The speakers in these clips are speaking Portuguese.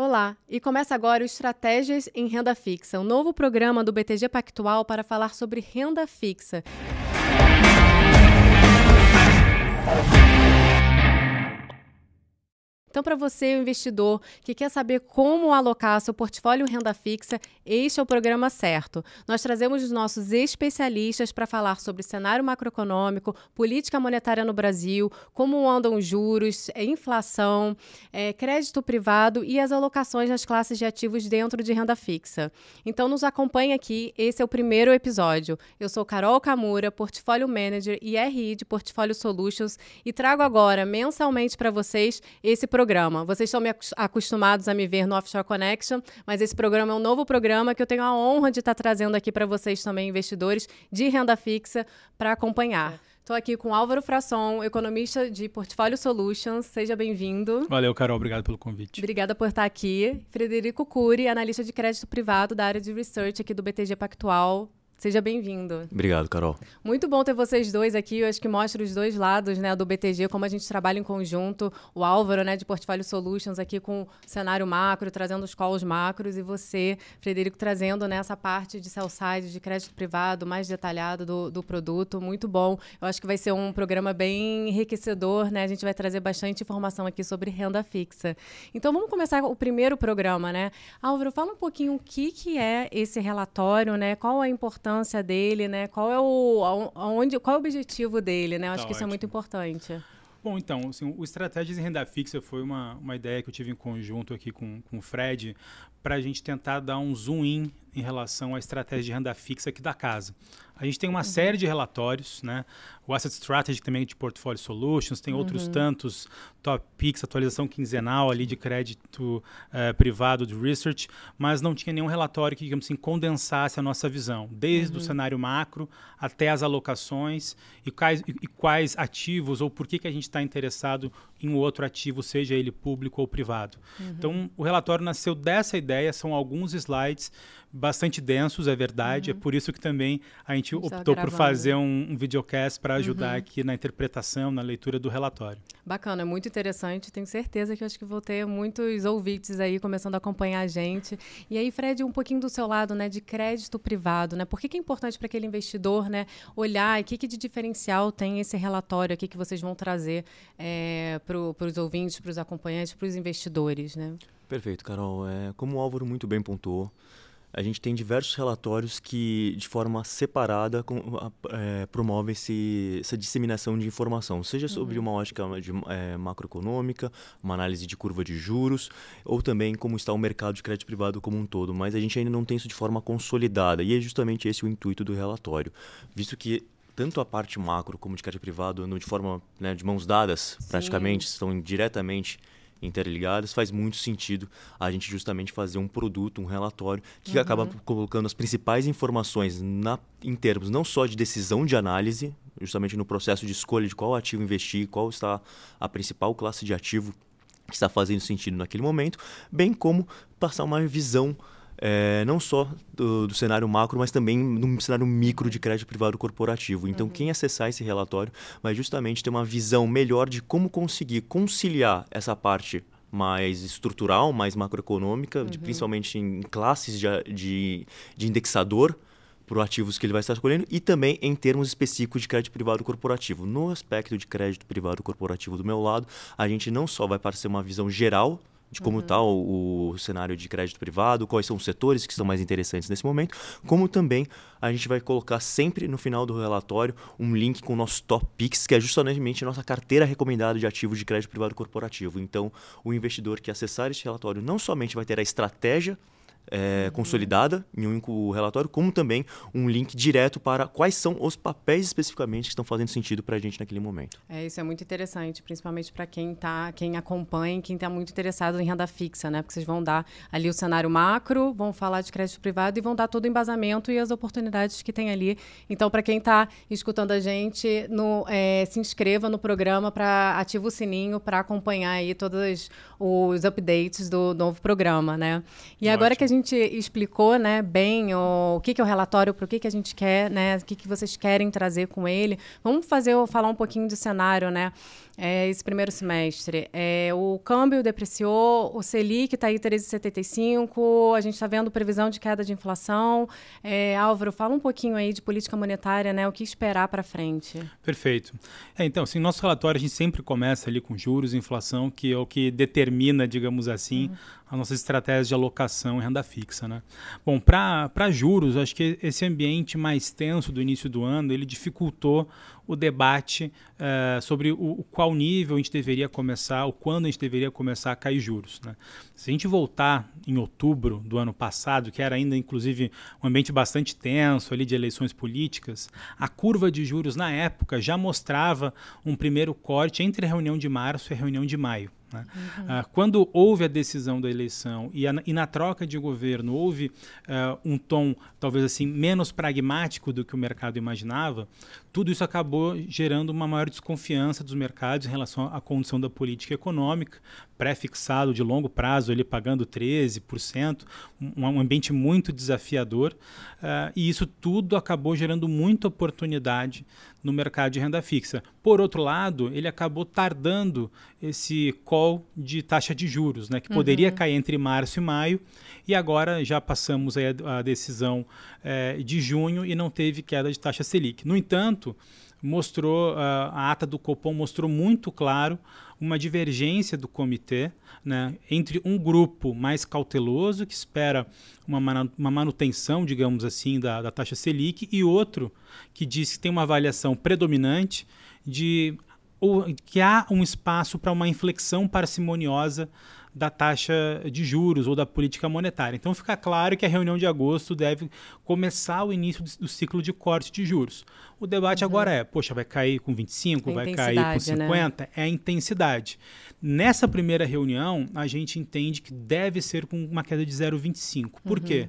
Olá, e começa agora o Estratégias em Renda Fixa, um novo programa do BTG Pactual para falar sobre renda fixa. Então, para você, o investidor que quer saber como alocar seu portfólio em renda fixa, este é o programa certo. Nós trazemos os nossos especialistas para falar sobre cenário macroeconômico, política monetária no Brasil, como andam os juros, é, inflação, é, crédito privado e as alocações nas classes de ativos dentro de renda fixa. Então, nos acompanhe aqui. Esse é o primeiro episódio. Eu sou Carol Camura, Portfólio Manager e RI de Portfólio Solutions e trago agora, mensalmente para vocês, esse programa programa. Vocês estão me acostumados a me ver no Offshore Connection, mas esse programa é um novo programa que eu tenho a honra de estar trazendo aqui para vocês também, investidores de renda fixa, para acompanhar. Estou aqui com Álvaro Frasson, economista de Portfólio Solutions. Seja bem-vindo. Valeu, Carol. Obrigado pelo convite. Obrigada por estar aqui. Frederico Cury, analista de crédito privado da área de research aqui do BTG Pactual. Seja bem-vindo. Obrigado, Carol. Muito bom ter vocês dois aqui. Eu acho que mostra os dois lados né, do BTG, como a gente trabalha em conjunto. O Álvaro, né, de Portfólio Solutions, aqui com o cenário macro, trazendo os calls macros, e você, Frederico, trazendo né, essa parte de sell side, de crédito privado, mais detalhado do, do produto. Muito bom. Eu acho que vai ser um programa bem enriquecedor, né? A gente vai trazer bastante informação aqui sobre renda fixa. Então, vamos começar o primeiro programa, né? Álvaro, fala um pouquinho o que, que é esse relatório, né? Qual a importância importância dele, né? Qual é o, aonde, qual é o objetivo dele, né? Eu acho tá que ótimo. isso é muito importante. Bom, então, assim, o Estratégias em Renda Fixa foi uma, uma ideia que eu tive em conjunto aqui com, com o Fred para a gente tentar dar um zoom in em relação à estratégia de renda fixa aqui da casa. A gente tem uma uhum. série de relatórios, né? O Asset Strategy também de Portfolio Solutions, tem uhum. outros tantos, Top Picks, atualização quinzenal ali de crédito uh, privado de research, mas não tinha nenhum relatório que, digamos assim, condensasse a nossa visão, desde uhum. o cenário macro até as alocações e quais, e, e quais ativos ou por que, que a gente está interessado em um outro ativo, seja ele público ou privado. Uhum. Então, o relatório nasceu dessa ideia, são alguns slides bastante densos, é verdade. É uhum. É por isso que também a gente a optou por fazer um, um videocast para ajudar uhum. aqui na interpretação, na leitura do relatório. Bacana, muito interessante. Tenho certeza que acho que vou ter muitos ouvintes aí começando a acompanhar a gente. E aí, Fred, um pouquinho do seu lado, né, de crédito privado, né? Por que, que é importante para aquele investidor, né, olhar e o que, que de diferencial tem esse relatório aqui que vocês vão trazer é, para os ouvintes, para os acompanhantes, para os investidores, né? Perfeito, Carol. É, como o Álvaro muito bem pontuou, a gente tem diversos relatórios que, de forma separada, é, promovem essa disseminação de informação, seja sobre uhum. uma ótica de, é, macroeconômica, uma análise de curva de juros, ou também como está o mercado de crédito privado como um todo. Mas a gente ainda não tem isso de forma consolidada, e é justamente esse o intuito do relatório, visto que tanto a parte macro como de crédito privado andam de forma né, de mãos dadas, Sim. praticamente, estão diretamente interligadas, faz muito sentido a gente justamente fazer um produto, um relatório que uhum. acaba colocando as principais informações na, em termos não só de decisão de análise, justamente no processo de escolha de qual ativo investir, qual está a principal classe de ativo que está fazendo sentido naquele momento, bem como passar uma visão é, não só do, do, cenário macro, mas também no cenário micro de crédito privado corporativo. Então, uhum. quem acessar esse relatório vai justamente ter uma visão melhor de como conseguir conciliar essa parte mais estrutural, mais macroeconômica, uhum. de, principalmente em classes de, de, de indexador para ativos que ele vai estar escolhendo e também em termos específicos de crédito privado corporativo. No aspecto de crédito privado corporativo do meu lado, a gente não só vai parecer uma visão geral de como está uhum. o, o, cenário de crédito privado, quais são os setores que são mais interessantes nesse momento, como também a gente vai colocar sempre no final do relatório um link com o nosso Top Picks, que é justamente a nossa carteira recomendada de ativos de crédito privado corporativo. Então, o investidor que acessar esse relatório não somente vai ter a estratégia é, consolidada em um único relatório, como também um link direto para quais são os papéis especificamente que estão fazendo sentido para a gente naquele momento. É, isso é muito interessante, principalmente para quem tá, quem acompanha, quem está muito interessado em renda fixa, né? Porque vocês vão dar ali o cenário macro, vão falar de crédito privado e vão dar todo o embasamento e as oportunidades que tem ali. Então, para quem está escutando a gente, no, é, se inscreva no programa para ativar o sininho para acompanhar aí todos os updates do novo programa, né? E Ótimo. agora que a gente gente explicou né, bem o, o que, que é o relatório, para o que, que a gente quer, né, o que, que vocês querem trazer com ele, vamos fazer falar um pouquinho de cenário, né? é, esse primeiro semestre. É, o câmbio depreciou, o Selic está aí 13,75, a gente está vendo previsão de queda de inflação. É, Álvaro, fala um pouquinho aí de política monetária, né? O que esperar para frente? Perfeito. É, então, assim, nosso relatório a gente sempre começa ali com juros e inflação, que é o que determina, digamos assim, uhum. As nossas estratégias de alocação em renda fixa, né? Bom, para juros, acho que esse ambiente mais tenso do início do ano, ele dificultou o debate uh, sobre o, o, qual nível a gente deveria começar, ou quando a gente deveria começar a cair juros. Né? Se a gente voltar em outubro do ano passado, que era ainda inclusive um ambiente bastante tenso ali de eleições políticas, a curva de juros na época já mostrava um primeiro corte entre a reunião de março e a reunião de maio. Né? Uhum. Uh, quando houve a decisão da eleição e, a, e na troca de governo houve uh, um tom talvez assim menos pragmático do que o mercado imaginava, tudo isso acabou gerando uma maior desconfiança dos mercados em relação à condição da política econômica, pré-fixado de longo prazo, ele pagando 13%, um, um ambiente muito desafiador, uh, e isso tudo acabou gerando muita oportunidade no mercado de renda fixa. Por outro lado, ele acabou tardando esse call de taxa de juros, né, que poderia uhum. cair entre março e maio, e agora já passamos a, a decisão é, de junho e não teve queda de taxa Selic. No entanto, mostrou uh, a ata do Copom mostrou muito claro uma divergência do comitê né, entre um grupo mais cauteloso que espera uma, uma manutenção, digamos assim, da, da taxa Selic e outro que diz que tem uma avaliação predominante de ou, que há um espaço para uma inflexão parcimoniosa da taxa de juros ou da política monetária. Então fica claro que a reunião de agosto deve começar o início do, ciclo de corte de juros. O debate uhum. agora é, poxa, vai cair com 25, vai cair com 50? Né? É a intensidade. Nessa primeira reunião, a gente entende que deve ser com uma queda de 0,25. Por uhum. quê?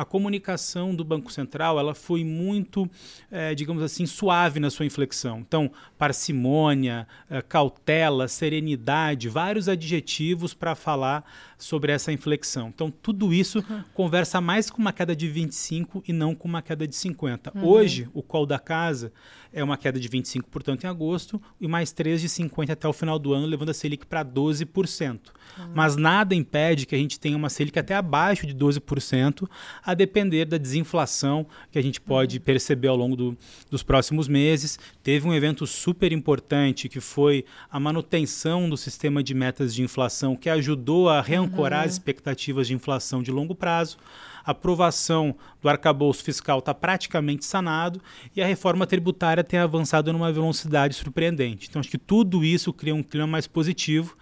A comunicação do Banco Central ela foi muito, é, digamos assim, suave na sua inflexão. Então, parcimônia, é, cautela, serenidade, vários adjetivos para falar sobre essa inflexão. Então, tudo isso uhum. conversa mais com uma queda de 25 e não com uma queda de 50. Uhum. Hoje, o call da casa é uma queda de 25, portanto, em agosto, e mais 3 de 50 até o final do ano, levando a Selic para 12%. Uhum. Mas nada impede que a gente tenha uma Selic até abaixo de 12%, a depender da desinflação que a gente pode uhum. perceber ao longo do, dos próximos meses. Teve um evento super importante que foi a manutenção do sistema de metas de inflação, que ajudou a reancorar uhum. as expectativas de inflação de longo prazo a aprovação do arcabouço fiscal está praticamente sanado e a reforma tributária tem avançado numa velocidade surpreendente. Então, acho que tudo isso cria um clima mais positivo,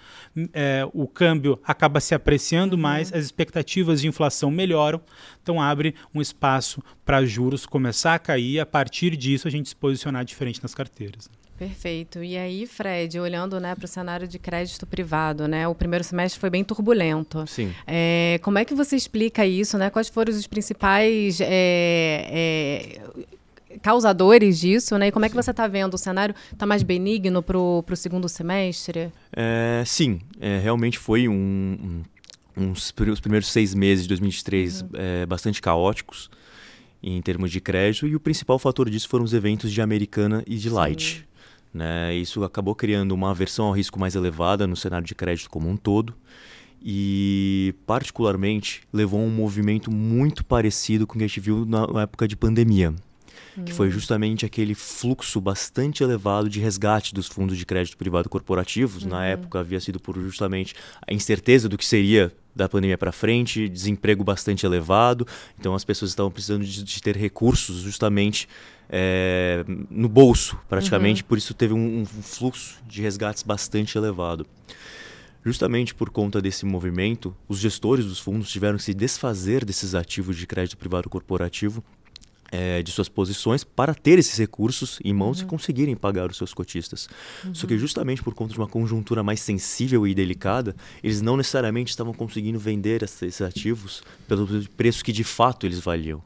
é, o câmbio acaba se apreciando uhum. mais, as expectativas de inflação melhoram, então abre um espaço para juros começar a cair e a partir disso a gente se posicionar diferente nas carteiras. Perfeito. E aí, Fred, olhando né, para o cenário de crédito privado, né, o primeiro semestre foi bem turbulento. Sim. É, como é que você explica isso? Né? Quais foram os principais é, é, causadores disso? Né? E como é que você está vendo? O cenário está mais benigno para o segundo semestre? É, sim, é, realmente foi um, um, uns, os primeiros seis meses de 2023 uhum. É, bastante caóticos em termos de crédito e o principal fator disso foram os eventos de Americana e de Light. Né? Isso acabou criando uma aversão ao risco mais elevada no cenário de crédito como um todo e, particularmente, levou a um movimento muito parecido com o que a gente viu na época de pandemia, que foi hum. justamente aquele fluxo bastante elevado de resgate dos fundos de crédito privado corporativos. Uhum. Na época havia sido por justamente a incerteza do que seria da pandemia para frente, desemprego bastante elevado, então as pessoas estavam precisando de, de ter recursos justamente é, no bolso, praticamente, uhum. por isso teve um, um, fluxo de resgates bastante elevado. Justamente por conta desse movimento, os gestores dos fundos tiveram que se desfazer desses ativos de crédito privado corporativo é, de suas posições para ter esses recursos em mãos uhum. e conseguirem pagar os seus cotistas. Uhum. Só que justamente por conta de uma conjuntura mais sensível e delicada, eles não necessariamente estavam conseguindo vender esses ativos pelo preço que de fato eles valiam.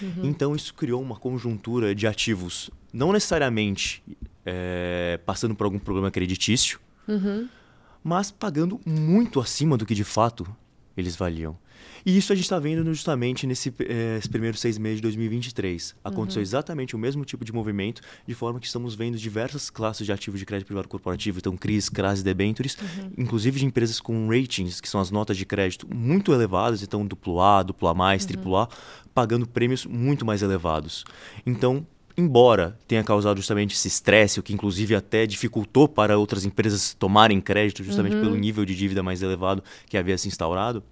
Uhum. Então isso criou uma conjuntura de ativos, não necessariamente é, passando por algum problema creditício, uhum. mas pagando muito acima do que de fato eles valiam. E isso a gente está vendo justamente nesses eh, primeiros seis meses de 2023. Aconteceu uhum. exatamente o mesmo tipo de movimento, de forma que estamos vendo diversas classes de ativos de crédito privado corporativo, então CRIs, CRAS e debentures, uhum. inclusive de empresas com ratings, que são as notas de crédito muito elevadas, então duplo A, duplo A+, uhum. triplo A, pagando prêmios muito mais elevados. Então, embora tenha causado justamente esse estresse, o que inclusive até dificultou para outras empresas tomarem crédito, justamente uhum. pelo nível de dívida mais elevado que havia se instaurado,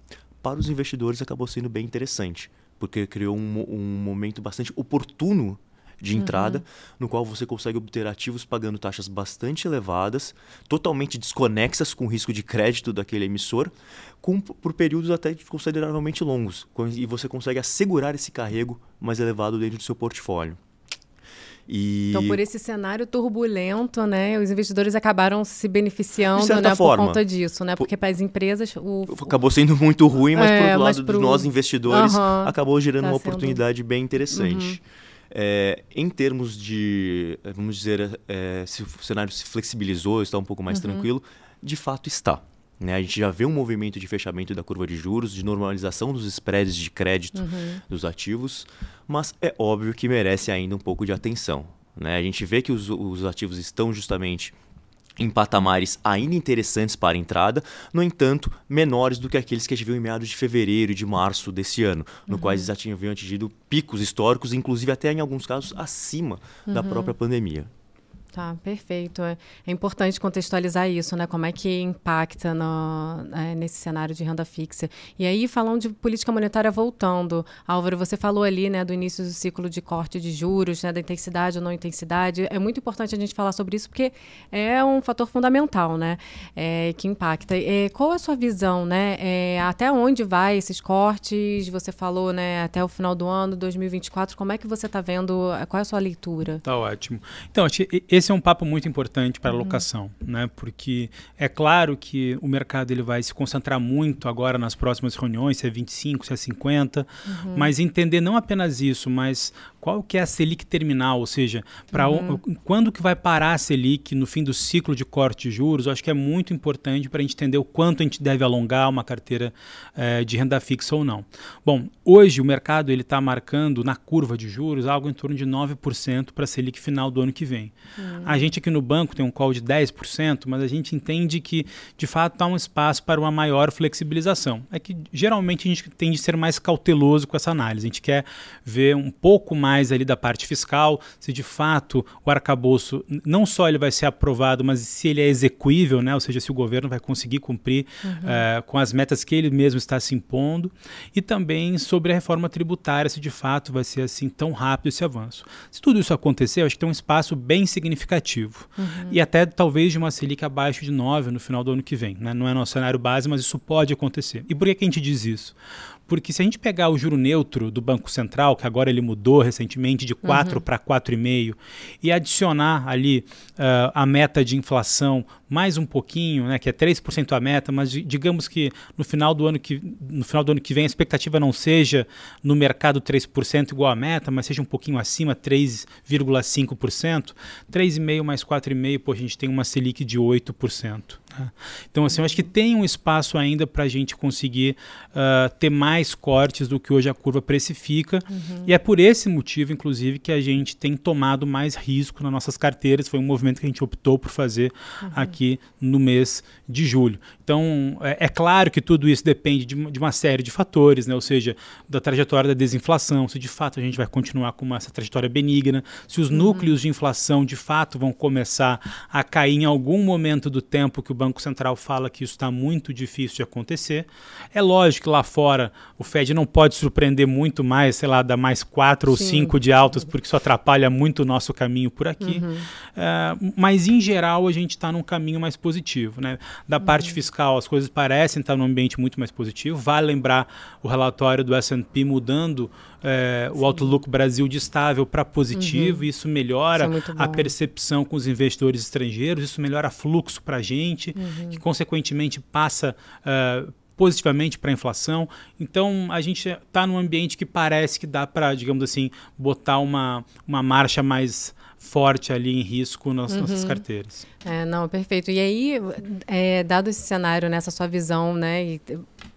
para os investidores acabou sendo bem interessante, porque criou um, um momento bastante oportuno de uhum. entrada, uhum. no qual você consegue obter ativos pagando taxas bastante elevadas, totalmente desconexas com o risco de crédito daquele emissor, com, por períodos até consideravelmente longos, e você consegue assegurar esse carrego mais elevado dentro do seu portfólio. E... Então, por esse cenário turbulento, né, os investidores acabaram se beneficiando né, forma, por conta disso, né? Porque para as empresas. O... Acabou sendo muito ruim, mas é, por lado pro... nós investidores uhum, acabou gerando tá uma sendo... oportunidade bem interessante. Uhum. É, em termos de, vamos dizer, é, se o cenário se flexibilizou, está um pouco mais uhum. tranquilo, de fato está. Né? A gente já vê um movimento de fechamento da curva de juros, de normalização dos spreads de crédito uhum. dos ativos, mas é óbvio que merece ainda um pouco de atenção. Né? A gente vê que os, os ativos estão justamente em patamares ainda interessantes para entrada, no entanto, menores do que aqueles que a gente viu em meados de fevereiro e de março desse ano, no uhum. quais já tinham atingido picos históricos, inclusive até em alguns casos acima uhum. da própria pandemia. Tá, perfeito. É, é, importante contextualizar isso, né? Como é que impacta no, é, nesse cenário de renda fixa. E aí, falando de política monetária voltando, Álvaro, você falou ali, né, do início do ciclo de corte de juros, né, da intensidade ou não intensidade. É muito importante a gente falar sobre isso porque é um fator fundamental, né, é, que impacta. É, qual a sua visão, né? É, até onde vai esses cortes? Você falou, né, até o final do ano, 2024. Como é que você está vendo? Qual é a sua leitura? Tá ótimo. Então, esse esse é um papo muito importante para a uhum. locação, né? Porque é claro que o mercado ele vai se concentrar muito agora nas próximas reuniões, se é 25, se é 50, uhum. mas entender não apenas isso, mas qual que é a Selic terminal, ou seja, para uhum. quando que vai parar a Selic no fim do ciclo de corte de juros, eu acho que é muito importante para a gente entender o quanto a gente deve alongar uma carteira eh, de renda fixa ou não. Bom, hoje o mercado ele está marcando na curva de juros algo em torno de 9% para a Selic final do ano que vem. Uhum. A gente aqui no banco tem um call de 10%, mas a gente entende que de fato há um espaço para uma maior flexibilização. É que geralmente a gente tende a ser mais cauteloso com essa análise. A gente quer ver um pouco mais ali da parte fiscal, se de fato o arcabouço não só ele vai ser aprovado, mas se ele é execuível, né? ou seja, se o governo vai conseguir cumprir uhum. uh, com as metas que ele mesmo está se impondo, e também sobre a reforma tributária, se de fato vai ser assim tão rápido esse avanço. Se tudo isso acontecer, eu acho que tem um espaço bem significativo, uhum. e até talvez de uma Selic abaixo de 9 no final do ano que vem. Né? Não é nosso cenário base, mas isso pode acontecer. E por que, que a gente diz isso? Porque se a gente pegar o juro neutro do Banco Central, que agora ele mudou recentemente de 4 uhum. para 4,5, e adicionar ali uh, a meta de inflação mais um pouquinho, né, que é 3% a meta, mas digamos que no final do ano que no final do ano que vem a expectativa não seja no mercado 3% igual a meta, mas seja um pouquinho acima, 3,5%, 3,5 mais 4,5, pô, a gente tem uma Selic de 8%. Né? Então, assim, eu acho que tem um espaço ainda para a gente conseguir uh, ter mais cortes do que hoje a curva precifica. Uhum. E é por esse motivo, inclusive, que a gente tem tomado mais risco nas nossas carteiras. Foi um movimento que a gente optou por fazer uhum. aqui no mês de julho. Então, é, é claro que tudo isso depende de, de, uma série de fatores, né? ou seja, da trajetória da desinflação, se de fato a gente vai continuar com uma, essa trajetória benigna, se os uhum. núcleos de inflação de fato vão começar a cair em algum momento do tempo que o Banco Central fala que isso está muito difícil de acontecer. É lógico que lá fora o Fed não pode surpreender muito mais, sei lá, dar mais quatro Sim. ou cinco de altas, porque isso atrapalha muito o nosso caminho por aqui. Uhum. Uh, mas, em geral, a gente está num caminho mais positivo. Né? Da uhum. parte fiscal, as coisas parecem estar num ambiente muito mais positivo. Vale lembrar o relatório do S&P mudando é, o Outlook Brasil de estável para positivo, uhum. isso melhora isso é a percepção com os investidores estrangeiros, isso melhora fluxo para a gente, uhum. que consequentemente passa uh, positivamente para a inflação. Então a gente está num ambiente que parece que dá para, digamos assim, botar uma, uma marcha mais forte ali em risco nas uhum. nossas carteiras. É, não, perfeito. E aí, é, dado esse cenário, nessa sua visão, né, e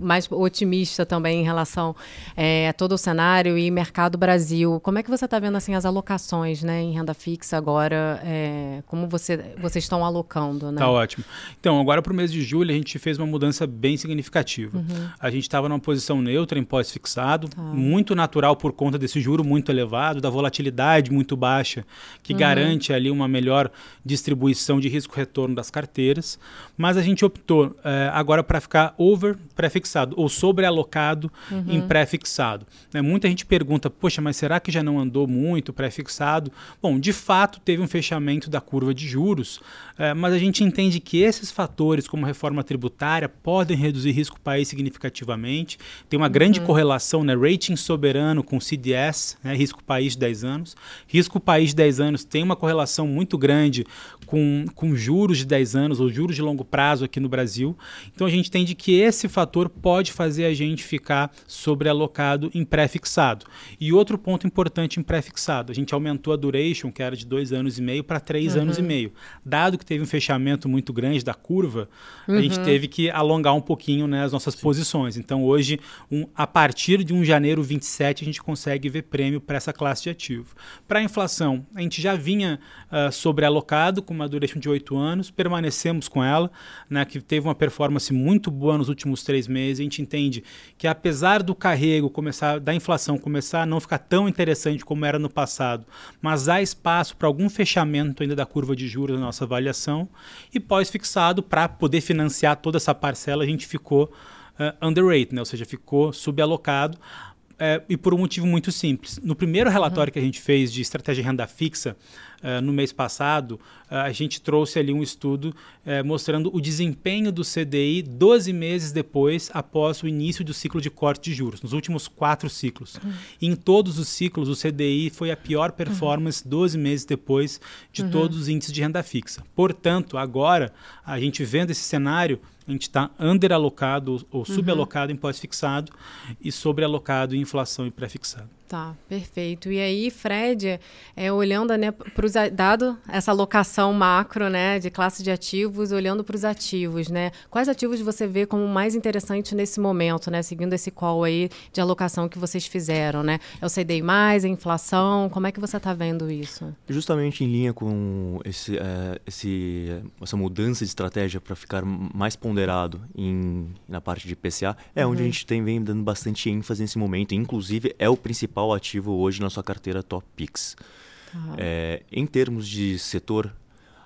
mais otimista também em relação é, a todo o cenário e mercado Brasil. Como é que você está vendo assim as alocações, né, em renda fixa agora? É, como você, vocês estão alocando, né? Tá ótimo. Então, agora para o mês de julho a gente fez uma mudança bem significativa. Uhum. A gente estava numa posição neutra em pós-fixado, tá. muito natural por conta desse juro muito elevado, da volatilidade muito baixa, que uhum. garante ali uma melhor distribuição de risco-retorno das carteiras. Mas a gente optou é, agora para ficar over pré-fixado ou sobrealocado uhum. em pré-fixado. É, muita gente pergunta, poxa, mas será que já não andou muito pré-fixado? Bom, de fato teve um fechamento da curva de juros, é, mas a gente entende que esses fatores, como reforma tributária, podem reduzir risco país significativamente. Tem uma uhum. grande correlação, né? Rating soberano com CDS, né? risco país de 10 anos. Risco país de 10 anos tem uma correlação muito grande com, com juros de 10 anos ou juros de longo prazo aqui no Brasil. Então a gente entende que esse fator pode fazer a gente ficar sobrealocado em pré-fixado. E outro ponto importante em pré-fixado, a gente aumentou a duration, que era de dois anos e meio, para três uhum. anos e meio. Dado que teve um fechamento muito grande da curva, uhum. a gente uhum. teve que alongar um pouquinho né, as nossas Sim. posições. Então, hoje, um, a partir de 1 janeiro 27, a gente consegue ver prêmio para essa classe de ativo. Para a inflação, a gente já vinha uh, sobrealocado com uma duration de 8 anos, permanecemos com ela, né, que teve uma performance muito boa nos últimos três meses. A gente entende que, apesar do carrego começar, da inflação começar a não ficar tão interessante como era no passado, mas há espaço para algum fechamento ainda da curva de juros na nossa avaliação. E pós-fixado, para poder financiar toda essa parcela, a gente ficou uh, underrated, né? ou seja, ficou subalocado. Uh, e por um motivo muito simples. No primeiro relatório uhum. que a gente fez de estratégia de renda fixa, uh, no mês passado, uh, a gente trouxe ali um estudo uh, mostrando o desempenho do CDI 12 meses depois, após o início do ciclo de corte de juros, nos últimos quatro ciclos. Uhum. Em todos os ciclos, o CDI foi a pior performance uhum. 12 meses depois de uhum. todos os índices de renda fixa. Portanto, agora, a gente vendo esse cenário, a gente está underalocado ou subalocado uhum. em pós-fixado e sobrealocado em inflação e pré-fixado. Tá, perfeito. E aí, Fred, é, olhando, né, pros, dado essa alocação macro, né, de classe de ativos, olhando para os ativos, né, quais ativos você vê como mais interessantes nesse momento, né, seguindo esse call aí de alocação que vocês fizeram, né? É o CDI+, a inflação, como é que você está vendo isso? Justamente em linha com esse, é, esse, essa mudança de estratégia para ficar mais ponderado em, na parte de PCA, é uhum. onde a gente tem vem dando bastante ênfase nesse momento, inclusive é o principal principal ativo hoje na sua carteira Top Pix. Uhum. É, em termos de setor,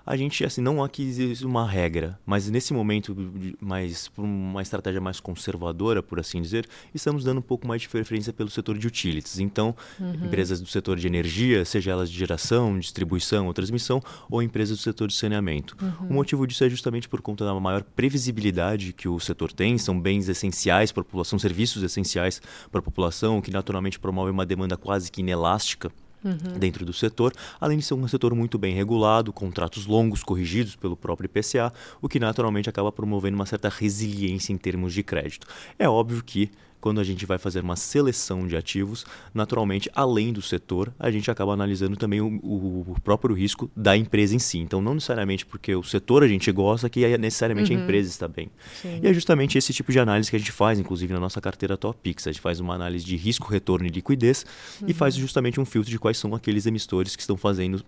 a gente assim não quis uma regra, mas nesse momento mais por uma estratégia mais conservadora, por assim dizer, estamos dando um pouco mais de preferência pelo setor de utilities. Então, uhum. empresas do setor de energia, seja elas de geração, distribuição ou transmissão, ou empresas do setor de saneamento. Uhum. O motivo disso é justamente por conta da maior previsibilidade que o setor tem, são bens essenciais para a população, serviços essenciais para a população, que naturalmente promove uma demanda quase que inelástica uhum. dentro do setor, além de ser um setor muito bem regulado, contratos longos corrigidos pelo próprio IPCA, o que naturalmente acaba promovendo uma certa resiliência em termos de crédito. É óbvio que quando a gente vai fazer uma seleção de ativos, naturalmente, além do setor, a gente acaba analisando também o, o próprio risco da empresa em si. Então, não necessariamente porque o setor a gente gosta, que é necessariamente uhum. a empresa está bem. Sim. E é justamente esse tipo de análise que a gente faz, inclusive na nossa carteira Top Pix. A gente faz uma análise de risco, retorno e liquidez uhum. e faz justamente um filtro de quais são aqueles emissores que estão fazendo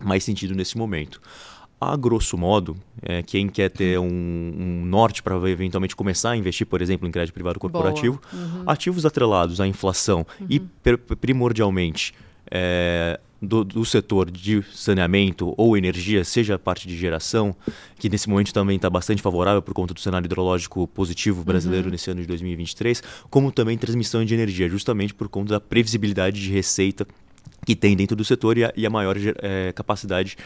mais sentido nesse momento a grosso modo, é, quem quer ter um, um norte para eventualmente começar a investir, por exemplo, em crédito privado corporativo, uhum. ativos atrelados à inflação uhum. e primordialmente é, do, do, setor de saneamento ou energia, seja a parte de geração, que nesse momento também está bastante favorável por conta do cenário hidrológico positivo brasileiro uhum. nesse ano de 2023, como também transmissão de energia, justamente por conta da previsibilidade de receita que tem dentro do setor e a, e a maior é, capacidade de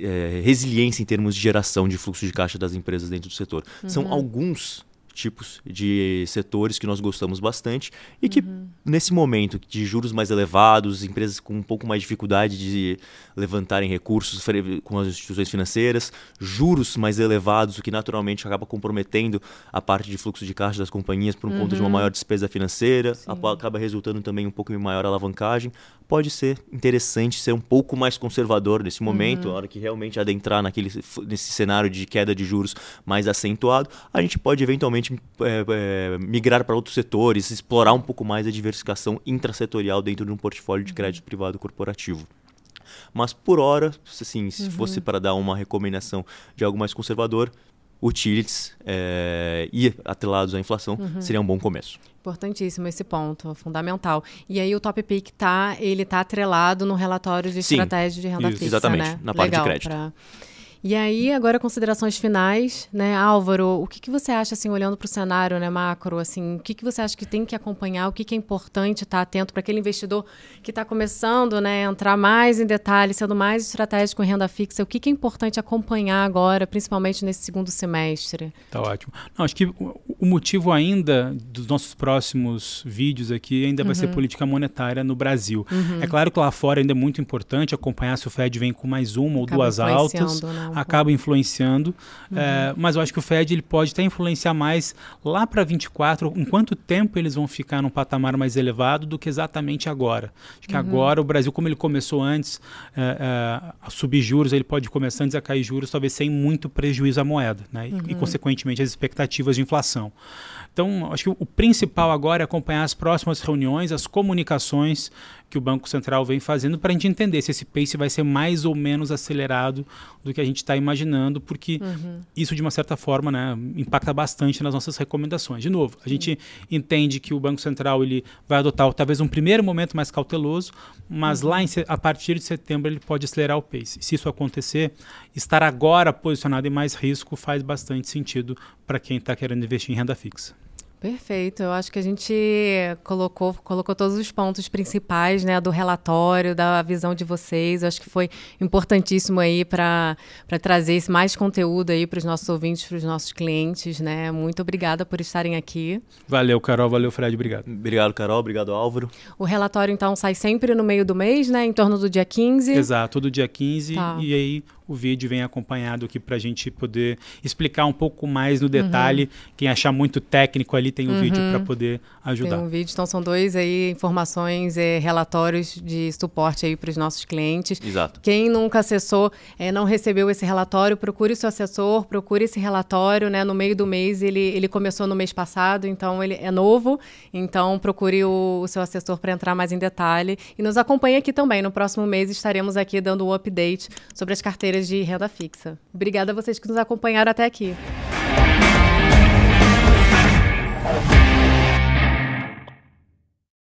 é, resiliência em termos de geração de fluxo de caixa das empresas dentro do setor. Uhum. São alguns tipos de setores que nós gostamos bastante e que uhum. nesse momento de juros mais elevados, empresas com um pouco mais de dificuldade de levantarem recursos com as instituições financeiras, juros mais elevados, o que naturalmente acaba comprometendo a parte de fluxo de caixa das companhias por um uhum. conta de uma uhum. maior despesa financeira, Sim. acaba resultando também um pouco em maior alavancagem. Pode ser interessante ser um pouco mais conservador nesse momento, uhum. hora que realmente adentrar naquele, nesse cenário de queda de juros mais acentuado, a gente pode eventualmente eventualmente é, é, migrar para outros setores, explorar um pouco mais a diversificação intrasetorial dentro de um portfólio de crédito privado corporativo. Mas por hora, assim, se uhum. fosse para dar uma recomendação de algo mais conservador, utilities é, e atrelados à inflação uhum. seria um bom começo. Importantíssimo esse ponto, fundamental. E aí o Top Pick tá, ele tá atrelado no relatório de Sim, estratégia de renda isso. fixa, Exatamente, né? na parte Legal, de crédito. Pra... E aí, agora considerações finais, né, Álvaro, o que, que você acha, assim, olhando para o cenário, né, macro, assim, o que, que você acha que tem que acompanhar, o que, que é importante estar tá atento para aquele investidor que está começando, né, entrar mais em detalhes, sendo mais estratégico em renda fixa, o que, que é importante acompanhar agora, principalmente nesse segundo semestre? Tá ótimo. Não, acho que o motivo ainda dos nossos próximos vídeos aqui ainda vai uhum. ser política monetária no Brasil. Uhum. É claro que lá fora ainda é muito importante acompanhar se o Fed vem com mais uma ou Acaba duas altas. Né? Acaba influenciando. Uhum. É, mas eu acho que o Fed ele pode até influenciar mais lá para 24, em quanto tempo eles vão ficar num patamar mais elevado do que exatamente agora. Acho que uhum. agora o Brasil, como ele começou antes é, é, a subir juros, ele pode começar antes a cair juros, talvez sem muito prejuízo à moeda, né? E, uhum. e consequentemente as expectativas de inflação. Então, acho que o principal agora é acompanhar as próximas reuniões, as comunicações que o Banco Central vem fazendo para a gente entender se esse pace vai ser mais ou menos acelerado do que a gente está imaginando, porque uhum. isso, de uma certa forma, né, impacta bastante nas nossas recomendações. De novo, a gente uhum. entende que o Banco Central ele vai adotar talvez um primeiro momento mais cauteloso, mas uhum. lá em, a partir de setembro ele pode acelerar o pace. Se isso acontecer, estar agora posicionado em mais risco faz bastante sentido para quem está querendo investir em renda fixa. Perfeito. Eu acho que a gente colocou, colocou todos os pontos principais né, do relatório, da visão de vocês. Eu acho que foi importantíssimo aí para trazer esse mais conteúdo aí para os nossos ouvintes, para os nossos clientes. Né? Muito obrigada por estarem aqui. Valeu, Carol. Valeu, Fred. Obrigado. Obrigado, Carol. Obrigado, Álvaro. O relatório, então, sai sempre no meio do mês, né? Em torno do dia 15. Exato, do dia 15. Tá. E aí o vídeo vem acompanhado aqui para a gente poder explicar um pouco mais no detalhe. Uhum. Quem achar muito técnico ali tem o um uhum. vídeo para poder ajudar. Tem um vídeo, então são dois aí informações e relatórios de suporte aí para os nossos clientes. Exato. Quem nunca acessou, é, não recebeu esse relatório, procure o seu assessor, procure esse relatório, né? No meio do mês ele, ele começou no mês passado, então ele é novo. Então procure o, o seu assessor para entrar mais em detalhe e nos acompanhe aqui também. No próximo mês estaremos aqui dando um update sobre as carteiras de renda fixa. Obrigada a vocês que nos acompanharam até aqui.